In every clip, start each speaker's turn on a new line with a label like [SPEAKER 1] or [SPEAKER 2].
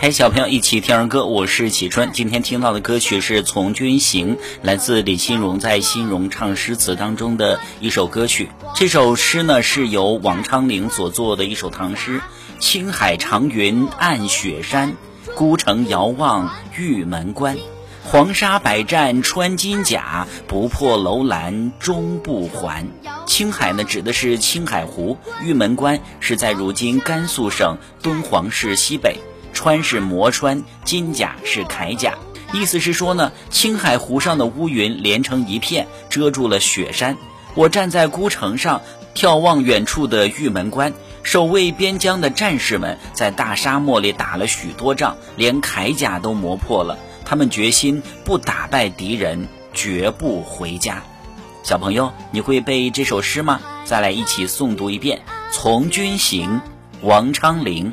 [SPEAKER 1] 陪小朋友一起听儿歌，我是启春。今天听到的歌曲是《从军行》，来自李新荣在《新荣唱诗词》当中的一首歌曲。这首诗呢是由王昌龄所作的一首唐诗：“青海长云暗雪山，孤城遥望玉门关。黄沙百战穿金甲，不破楼兰终不还。”青海呢指的是青海湖，玉门关是在如今甘肃省敦煌市西北。川是磨川，金甲是铠甲，意思是说呢，青海湖上的乌云连成一片，遮住了雪山。我站在孤城上，眺望远处的玉门关，守卫边疆的战士们在大沙漠里打了许多仗，连铠甲都磨破了。他们决心不打败敌人，绝不回家。小朋友，你会背这首诗吗？再来一起诵读一遍《从军行》，王昌龄。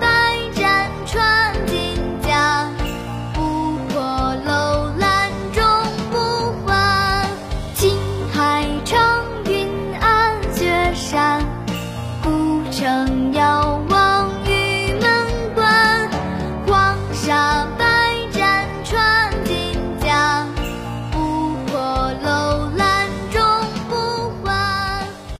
[SPEAKER 2] 成阳。